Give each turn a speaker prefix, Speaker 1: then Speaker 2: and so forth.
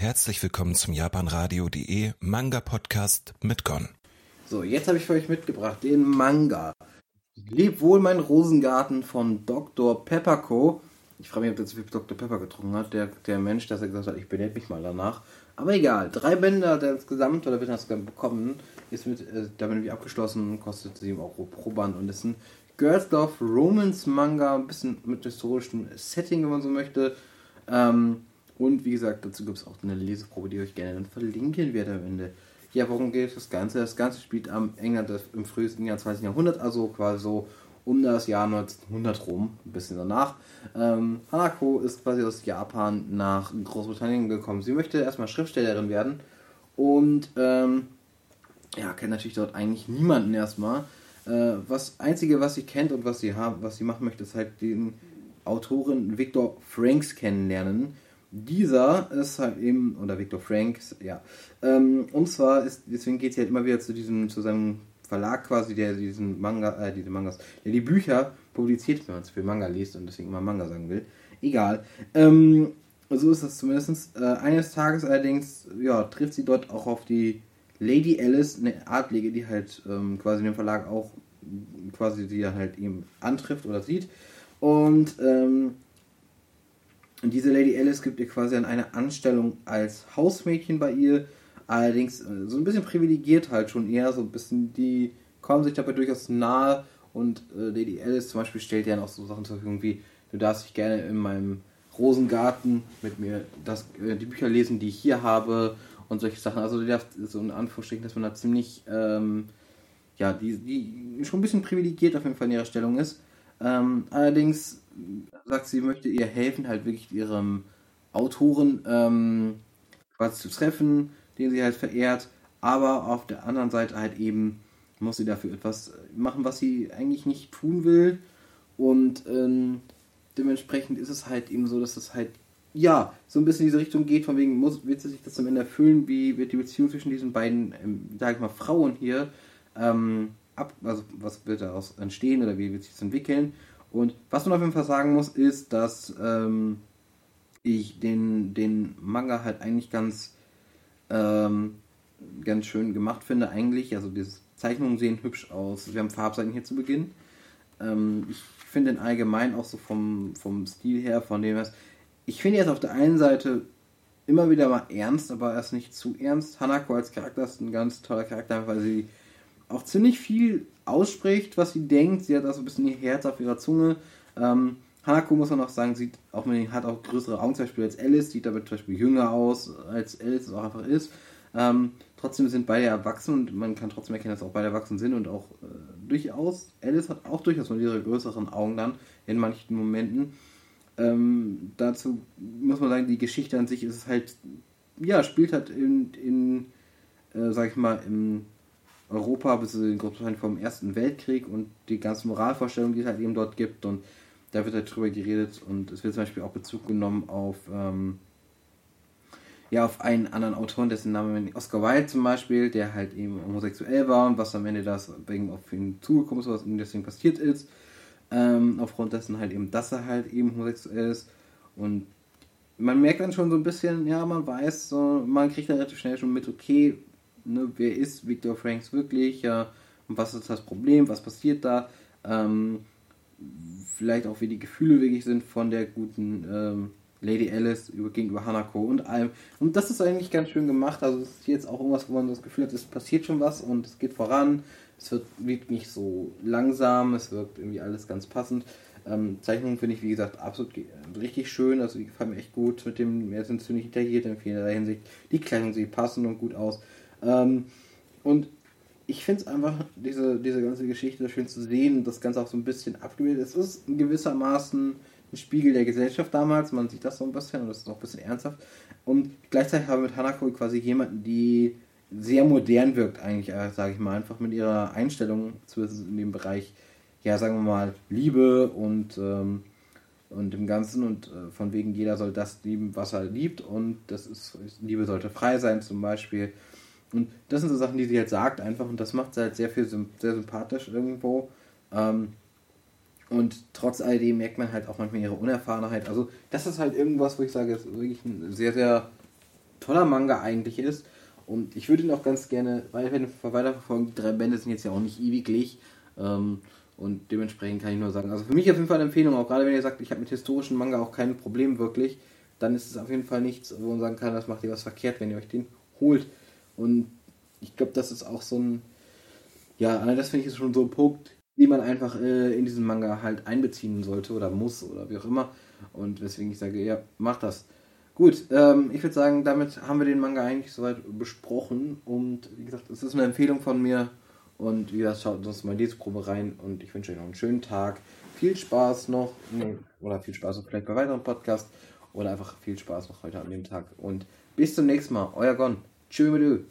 Speaker 1: Herzlich willkommen zum japanradio.de Manga Podcast mit Gon.
Speaker 2: So, jetzt habe ich für euch mitgebracht den Manga. Leb wohl mein Rosengarten von Dr. Pepperco. Ich frage mich, ob der zu viel Dr. Pepper getrunken hat, der, der Mensch, dass er gesagt hat, ich benenne mich mal danach. Aber egal, drei Bände hat er insgesamt, oder wird er das bekommen, ist mit, äh, damit wie abgeschlossen, kostet 7 Euro pro Band und ist ein Girls Love Romance Manga, ein bisschen mit historischem Setting, wenn man so möchte. Ähm, und wie gesagt, dazu gibt es auch eine Leseprobe, die ich gerne dann verlinken werde am Ende. Ja, worum geht das Ganze? Das Ganze spielt am England im frühesten Jahr 20. Jahrhundert, also quasi so um das Jahr 1900 rum, ein bisschen danach. Ähm, Hanako ist quasi aus Japan nach Großbritannien gekommen. Sie möchte erstmal Schriftstellerin werden und ähm, ja, kennt natürlich dort eigentlich niemanden erstmal. Äh, Einzige, was sie kennt und was sie, haben, was sie machen möchte, ist halt den Autoren Victor Franks kennenlernen. Dieser ist halt eben, oder Victor Franks, ja. Ähm, und zwar ist, deswegen geht sie halt immer wieder zu diesem, zu seinem Verlag quasi, der diesen Manga, äh, diese Mangas, der die Bücher publiziert, wenn man zu viel Manga liest und deswegen immer Manga sagen will. Egal. Ähm, so ist das zumindest. Äh, eines Tages allerdings, ja, trifft sie dort auch auf die Lady Alice, eine Adlige, die halt ähm, quasi den Verlag auch quasi die halt eben antrifft oder sieht. Und ähm, diese Lady Alice gibt ihr quasi an eine Anstellung als Hausmädchen bei ihr Allerdings äh, so ein bisschen privilegiert halt schon eher, so ein bisschen, die kommen sich dabei durchaus nahe und äh, Lady Alice zum Beispiel stellt ja auch so Sachen zur Verfügung wie, du darfst dich gerne in meinem Rosengarten mit mir das, äh, die Bücher lesen, die ich hier habe und solche Sachen. Also die darf so in Anführungsstrichen, dass man da ziemlich, ähm, ja, die, die schon ein bisschen privilegiert auf jeden Fall in ihrer Stellung ist. Ähm, allerdings sagt sie, möchte ihr helfen, halt wirklich ihrem Autoren ähm, quasi zu treffen den sie halt verehrt, aber auf der anderen Seite halt eben muss sie dafür etwas machen, was sie eigentlich nicht tun will. Und ähm, dementsprechend ist es halt eben so, dass es halt ja, so ein bisschen in diese Richtung geht, von wegen, muss, wird sie sich das am Ende erfüllen, wie wird die Beziehung zwischen diesen beiden, ähm, sag ich mal, Frauen hier, ähm, ab, also was wird daraus entstehen oder wie wird sich das entwickeln. Und was man auf jeden Fall sagen muss, ist, dass ähm, ich den, den Manga halt eigentlich ganz ähm, ganz schön gemacht finde eigentlich. Also diese Zeichnungen sehen hübsch aus. Wir haben Farbseiten hier zu Beginn. Ähm, ich finde den allgemein auch so vom, vom Stil her, von dem was. Ich finde jetzt auf der einen Seite immer wieder mal ernst, aber erst nicht zu ernst. Hanako als Charakter ist ein ganz toller Charakter, weil sie auch ziemlich viel ausspricht, was sie denkt. Sie hat also ein bisschen ihr Herz auf ihrer Zunge. Ähm, Hanako muss man auch sagen, sieht auch mit, hat auch größere Augen zum Beispiel als Alice, sieht aber zum Beispiel jünger aus, als Alice es auch einfach ist. Ähm, trotzdem sind beide erwachsen und man kann trotzdem erkennen, dass auch beide erwachsen sind und auch äh, durchaus, Alice hat auch durchaus mal ihre größeren Augen dann in manchen Momenten. Ähm, dazu muss man sagen, die Geschichte an sich ist halt, ja, spielt halt in, in äh, sag ich mal, im Europa bis in Großbritannien vom Ersten Weltkrieg und die ganzen Moralvorstellungen, die es halt eben dort gibt und da wird halt drüber geredet und es wird zum Beispiel auch Bezug genommen auf, ähm, ja, auf einen anderen Autoren, dessen Name Oscar Wilde zum Beispiel, der halt eben homosexuell war und was am Ende das wegen auf ihn zugekommen ist, was ihm deswegen passiert ist. Ähm, aufgrund dessen halt eben, dass er halt eben homosexuell ist und man merkt dann schon so ein bisschen, ja, man weiß, so, man kriegt dann relativ schnell schon mit, okay, ne, wer ist Victor Franks wirklich, ja, was ist das Problem, was passiert da, ähm, vielleicht auch wie die Gefühle wirklich sind von der guten ähm, Lady Alice über, gegenüber Hanako und allem. Und das ist eigentlich ganz schön gemacht. Also es ist jetzt auch irgendwas, wo man das Gefühl hat, es passiert schon was und es geht voran. Es wird, wird nicht so langsam, es wirkt irgendwie alles ganz passend. Ähm, Zeichnungen finde ich, wie gesagt, absolut richtig schön. Also die gefallen mir echt gut. Mit dem, wir sind ziemlich detailliert in vielerlei Hinsicht. Die Kleidung sieht passend und gut aus. Ähm, und ich finde es einfach, diese, diese ganze Geschichte schön zu sehen, das Ganze auch so ein bisschen abgebildet. Es ist gewissermaßen ein Spiegel der Gesellschaft damals, man sieht das so ein bisschen und das ist auch ein bisschen ernsthaft. Und gleichzeitig haben wir mit Hanako quasi jemanden, die sehr modern wirkt, eigentlich, äh, sage ich mal, einfach mit ihrer Einstellung in dem Bereich, ja, sagen wir mal, Liebe und, ähm, und dem Ganzen und äh, von wegen jeder soll das lieben, was er liebt und das ist, Liebe sollte frei sein zum Beispiel und das sind so Sachen, die sie halt sagt einfach und das macht sie halt sehr viel sehr sympathisch irgendwo. Ähm, und trotz alledem merkt man halt auch manchmal ihre Unerfahrenheit. Also das ist halt irgendwas, wo ich sage, ist wirklich ein sehr, sehr toller Manga eigentlich ist. Und ich würde ihn auch ganz gerne weiterverfolgen. Die drei Bände sind jetzt ja auch nicht ewiglich. Ähm, und dementsprechend kann ich nur sagen, also für mich auf jeden Fall eine Empfehlung, auch gerade wenn ihr sagt, ich habe mit historischen Manga auch kein Problem wirklich, dann ist es auf jeden Fall nichts, wo man sagen kann, das macht ihr was verkehrt, wenn ihr euch den holt. Und ich glaube, das ist auch so ein, ja, das finde ich ist schon so ein Punkt, den man einfach äh, in diesen Manga halt einbeziehen sollte oder muss oder wie auch immer. Und weswegen ich sage, ja, macht das. Gut, ähm, ich würde sagen, damit haben wir den Manga eigentlich soweit besprochen. Und wie gesagt, es ist eine Empfehlung von mir. Und wie gesagt, schaut uns mal in diese Probe rein. Und ich wünsche euch noch einen schönen Tag. Viel Spaß noch. Oder viel Spaß noch vielleicht bei weiteren Podcasts. Oder einfach viel Spaß noch heute an dem Tag. Und bis zum nächsten Mal. Euer Gon. Tjuvlup.